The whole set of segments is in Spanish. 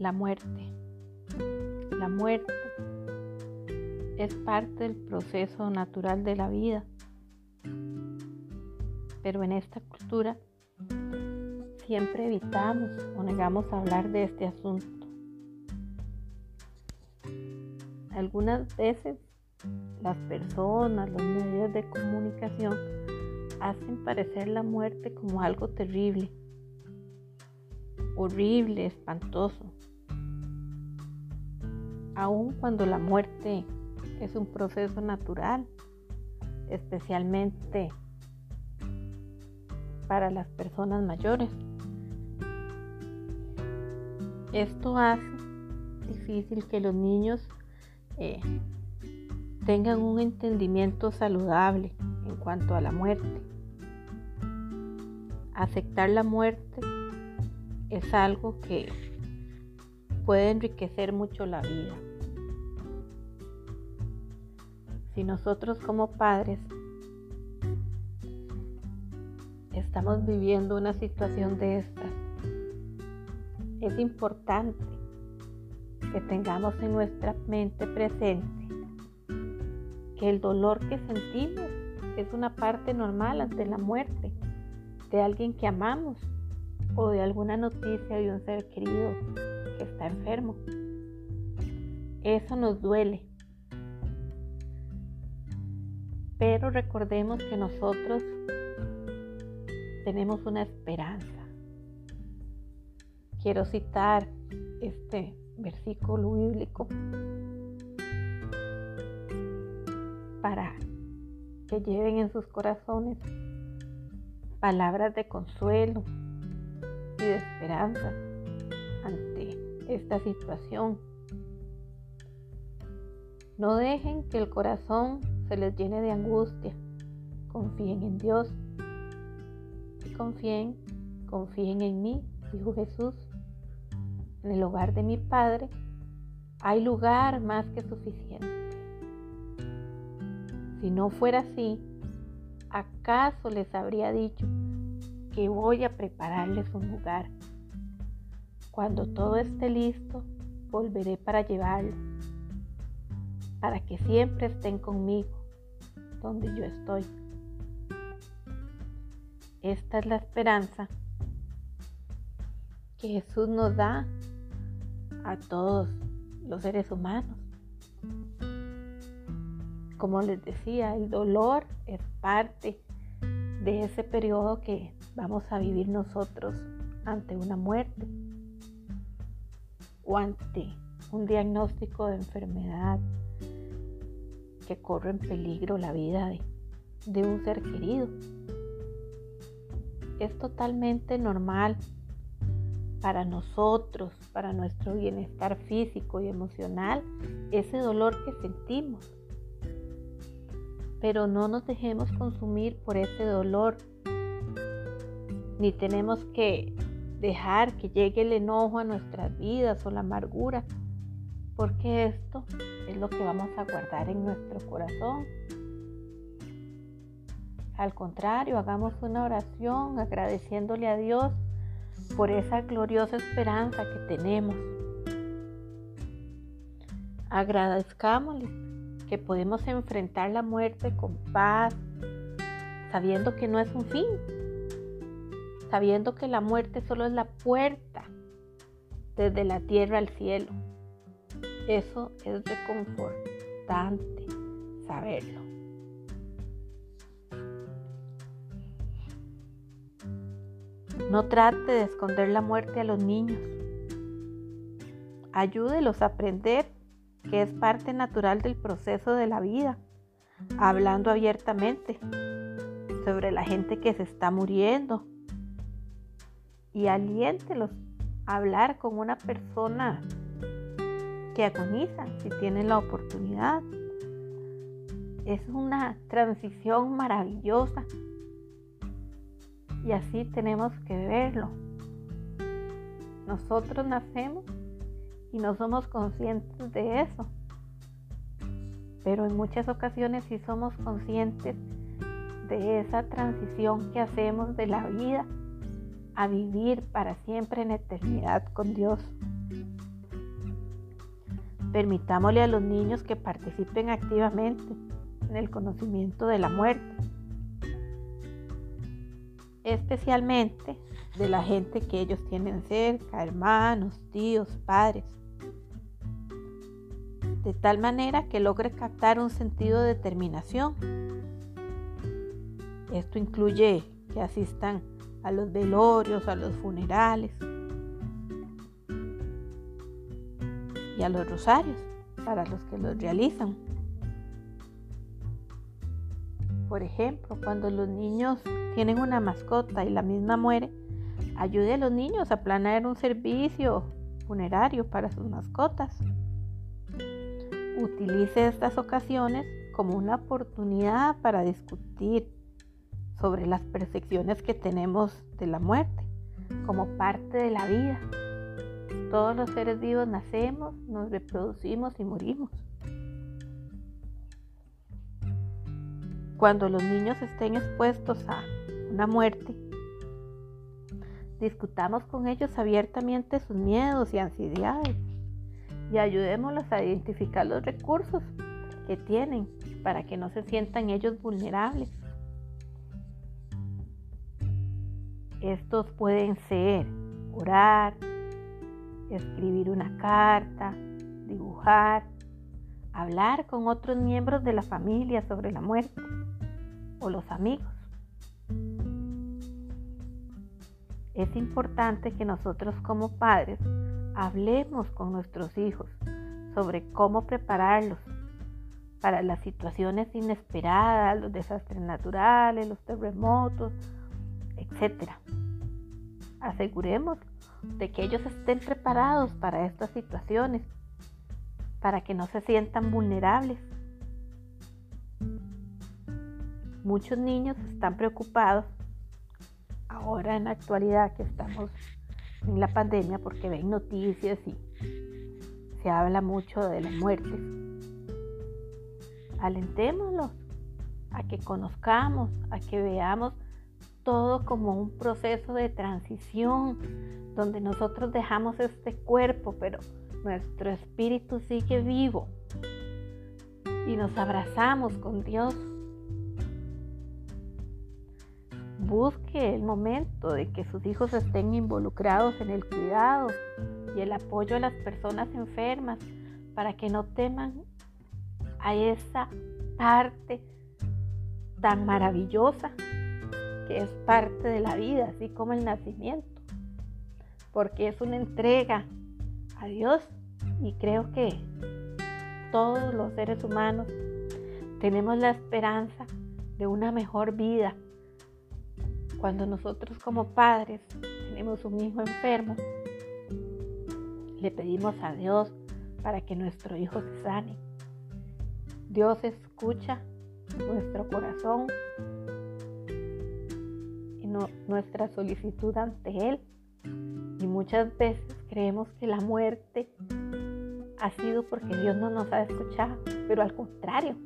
La muerte. La muerte es parte del proceso natural de la vida. Pero en esta cultura siempre evitamos o negamos hablar de este asunto. Algunas veces las personas, los medios de comunicación hacen parecer la muerte como algo terrible, horrible, espantoso aun cuando la muerte es un proceso natural, especialmente para las personas mayores. Esto hace difícil que los niños eh, tengan un entendimiento saludable en cuanto a la muerte. Aceptar la muerte es algo que puede enriquecer mucho la vida. Si nosotros como padres estamos viviendo una situación de estas, es importante que tengamos en nuestra mente presente que el dolor que sentimos es una parte normal ante la muerte de alguien que amamos o de alguna noticia de un ser querido está enfermo. Eso nos duele. Pero recordemos que nosotros tenemos una esperanza. Quiero citar este versículo bíblico para que lleven en sus corazones palabras de consuelo y de esperanza ante esta situación. No dejen que el corazón se les llene de angustia. Confíen en Dios. Y confíen, confíen en mí, dijo Jesús. En el hogar de mi Padre hay lugar más que suficiente. Si no fuera así, ¿acaso les habría dicho que voy a prepararles un lugar? Cuando todo esté listo, volveré para llevarlos, para que siempre estén conmigo donde yo estoy. Esta es la esperanza que Jesús nos da a todos los seres humanos. Como les decía, el dolor es parte de ese periodo que vamos a vivir nosotros ante una muerte o ante un diagnóstico de enfermedad que corre en peligro la vida de, un ser querido. Es totalmente normal para nosotros, para nuestro bienestar físico y emocional, ese dolor que sentimos. Pero no nos dejemos consumir por ese dolor, ni tenemos que dejar que llegue el enojo a nuestras vidas o la amargura, porque esto es lo que vamos a guardar en nuestro corazón. Al contrario, hagamos una oración agradeciéndole a Dios por esa gloriosa esperanza que tenemos. Agradezcámosle que podemos enfrentar la muerte con paz, sabiendo que no es un fin, sabiendo que la muerte solo es la puerta desde la tierra al cielo. Eso es reconfortante saberlo. No trate de esconder la muerte a los niños. Ayúdelos a aprender que es parte natural del proceso de la vida, hablando abiertamente sobre la gente que se está muriendo, y aliéntelos a hablar con una persona que agoniza si tienen la oportunidad. Es una transición maravillosa y así tenemos que verlo. Nosotros nacemos y no somos conscientes de eso, pero en muchas ocasiones sí somos conscientes de esa transición que hacemos de la vida a vivir para siempre en eternidad con Dios. Permitámosle a los niños que participen activamente en el conocimiento de la muerte, especialmente de la gente que ellos tienen cerca, hermanos, tíos, padres, de tal manera que logre captar un sentido de determinación. Esto incluye que asistan a los velorios, a los funerales y a los rosarios para los que los realizan. Por ejemplo, cuando los niños tienen una mascota y la misma muere, ayude a los niños a planear un servicio funerario para sus mascotas. Utilice estas ocasiones como una oportunidad para discutir sobre las percepciones que tenemos de la muerte como parte de la vida. Todos los seres vivos nacemos, nos reproducimos y morimos. Cuando los niños estén expuestos a una muerte, discutamos con ellos abiertamente sus miedos y ansiedades y ayudémoslos a identificar los recursos que tienen para que no se sientan ellos vulnerables. Estos pueden ser orar, escribir una carta, dibujar, hablar con otros miembros de la familia sobre la muerte o los amigos. Es importante que nosotros como padres hablemos con nuestros hijos sobre cómo prepararlos para las situaciones inesperadas, los desastres naturales, los terremotos, etc. Aseguremos de que ellos estén preparados para estas situaciones, para que no se sientan vulnerables Muchos niños están preocupados ahora en la actualidad que estamos en la pandemia porque ven noticias y se habla mucho de las muertes. Alentémoslos a que conozcamos, a que veamos todo como un proceso de transición donde nosotros dejamos este cuerpo, pero nuestro espíritu sigue vivo y nos abrazamos con Dios. Busque el momento de que sus hijos estén involucrados en el cuidado y el apoyo a las personas enfermas para que no teman a esa parte tan maravillosa es parte de la vida, así como el nacimiento, porque es una entrega a Dios y creo que todos los seres humanos tenemos la esperanza de una mejor vida cuando nosotros como padres tenemos un hijo enfermo, le pedimos a Dios para que nuestro hijo se sane. Dios escucha nuestro corazón nuestra solicitud ante Él. Y muchas veces creemos que la muerte ha sido porque Dios no nos ha escuchado, pero al contrario,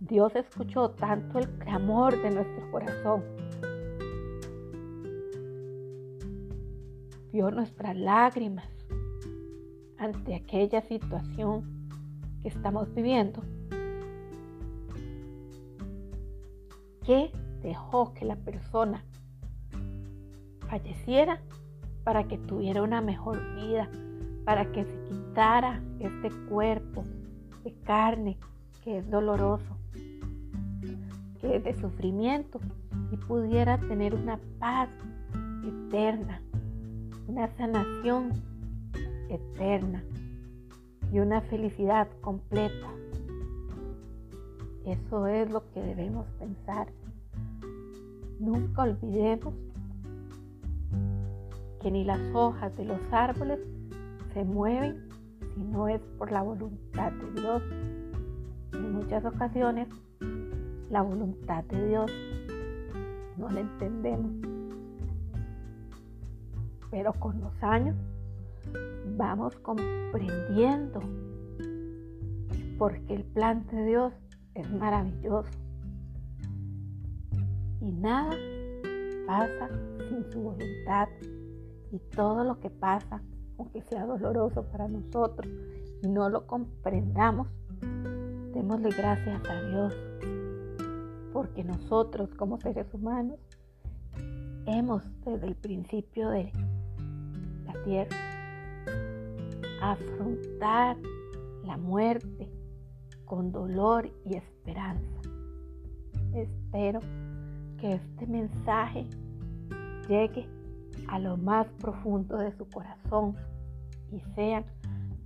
Dios escuchó tanto el clamor de nuestro corazón. Vio nuestras lágrimas ante aquella situación que estamos viviendo. Que dejó que la persona falleciera para que tuviera una mejor vida, para que se quitara este cuerpo de carne que es doloroso de sufrimiento y pudiera tener una paz eterna, una sanación eterna y una felicidad completa. Eso es lo que debemos pensar. Nunca olvidemos que ni las hojas de los árboles se mueven si no es por la voluntad de Dios. En muchas ocasiones la voluntad de Dios. No la entendemos. Pero con los años vamos comprendiendo porque el plan de Dios es maravilloso. Y nada pasa sin su voluntad. Y todo lo que pasa aunque sea doloroso para nosotros y no lo comprendamos, démosle gracias a Dios, porque nosotros como seres humanos hemos desde el principio de la tierra afrontar la muerte con dolor y esperanza. Espero que este mensaje llegue a lo más profundo de su corazón y sean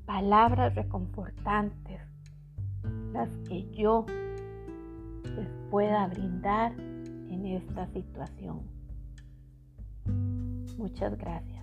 palabras reconfortantes las que yo les pueda brindar en esta situación. Muchas gracias.